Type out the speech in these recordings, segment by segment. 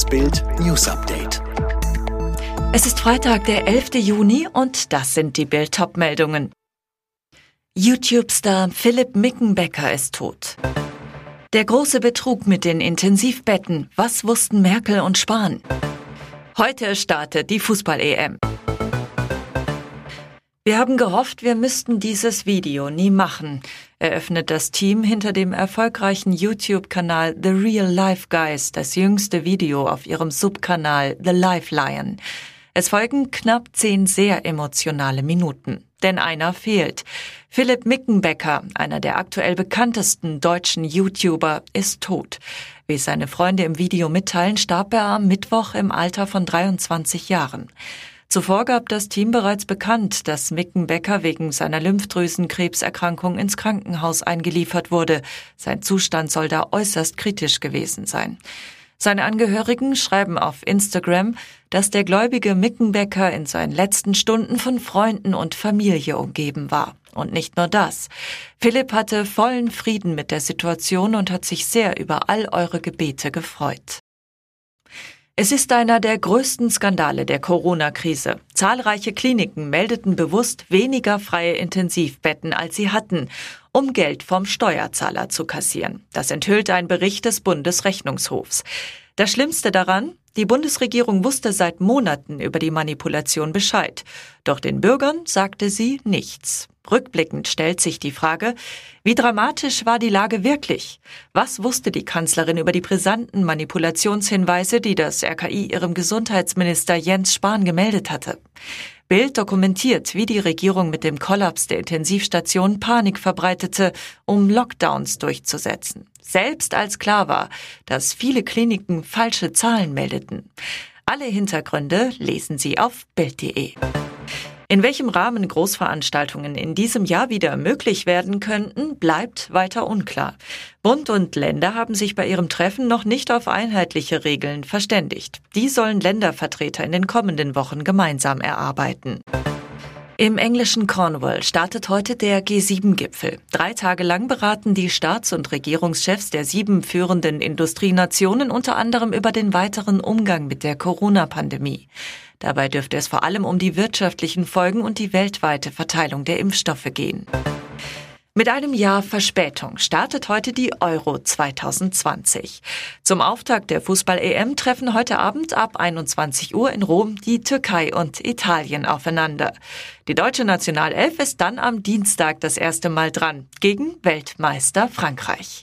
Das Bild News Update. Es ist Freitag, der 11. Juni und das sind die Bild meldungen YouTube-Star Philipp Mickenbecker ist tot. Der große Betrug mit den Intensivbetten. Was wussten Merkel und Spahn? Heute startet die Fußball-EM. Wir haben gehofft, wir müssten dieses Video nie machen, eröffnet das Team hinter dem erfolgreichen YouTube-Kanal The Real Life Guys das jüngste Video auf ihrem Subkanal The Life Lion. Es folgen knapp zehn sehr emotionale Minuten. Denn einer fehlt. Philipp Mickenbecker, einer der aktuell bekanntesten deutschen YouTuber, ist tot. Wie seine Freunde im Video mitteilen, starb er am Mittwoch im Alter von 23 Jahren. Zuvor gab das Team bereits bekannt, dass Mickenbecker wegen seiner Lymphdrüsenkrebserkrankung ins Krankenhaus eingeliefert wurde. Sein Zustand soll da äußerst kritisch gewesen sein. Seine Angehörigen schreiben auf Instagram, dass der gläubige Mickenbecker in seinen letzten Stunden von Freunden und Familie umgeben war. Und nicht nur das. Philipp hatte vollen Frieden mit der Situation und hat sich sehr über all eure Gebete gefreut. Es ist einer der größten Skandale der Corona-Krise. Zahlreiche Kliniken meldeten bewusst weniger freie Intensivbetten, als sie hatten, um Geld vom Steuerzahler zu kassieren. Das enthüllt ein Bericht des Bundesrechnungshofs. Das Schlimmste daran, die Bundesregierung wusste seit Monaten über die Manipulation Bescheid. Doch den Bürgern sagte sie nichts. Rückblickend stellt sich die Frage, wie dramatisch war die Lage wirklich? Was wusste die Kanzlerin über die brisanten Manipulationshinweise, die das RKI ihrem Gesundheitsminister Jens Spahn gemeldet hatte? Bild dokumentiert, wie die Regierung mit dem Kollaps der Intensivstation Panik verbreitete, um Lockdowns durchzusetzen. Selbst als klar war, dass viele Kliniken falsche Zahlen meldeten. Alle Hintergründe lesen Sie auf Bild.de. In welchem Rahmen Großveranstaltungen in diesem Jahr wieder möglich werden könnten, bleibt weiter unklar. Bund und Länder haben sich bei ihrem Treffen noch nicht auf einheitliche Regeln verständigt. Die sollen Ländervertreter in den kommenden Wochen gemeinsam erarbeiten. Im englischen Cornwall startet heute der G7-Gipfel. Drei Tage lang beraten die Staats- und Regierungschefs der sieben führenden Industrienationen unter anderem über den weiteren Umgang mit der Corona-Pandemie. Dabei dürfte es vor allem um die wirtschaftlichen Folgen und die weltweite Verteilung der Impfstoffe gehen. Mit einem Jahr Verspätung startet heute die Euro 2020. Zum Auftakt der Fußball-EM treffen heute Abend ab 21 Uhr in Rom die Türkei und Italien aufeinander. Die deutsche Nationalelf ist dann am Dienstag das erste Mal dran gegen Weltmeister Frankreich.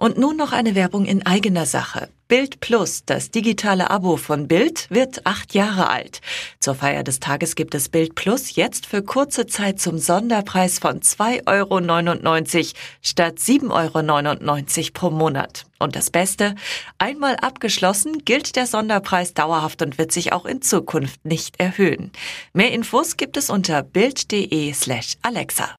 Und nun noch eine Werbung in eigener Sache. Bild Plus, das digitale Abo von Bild, wird acht Jahre alt. Zur Feier des Tages gibt es Bild Plus jetzt für kurze Zeit zum Sonderpreis von 2,99 Euro statt 7,99 Euro pro Monat. Und das Beste, einmal abgeschlossen gilt der Sonderpreis dauerhaft und wird sich auch in Zukunft nicht erhöhen. Mehr Infos gibt es unter bild.de slash Alexa.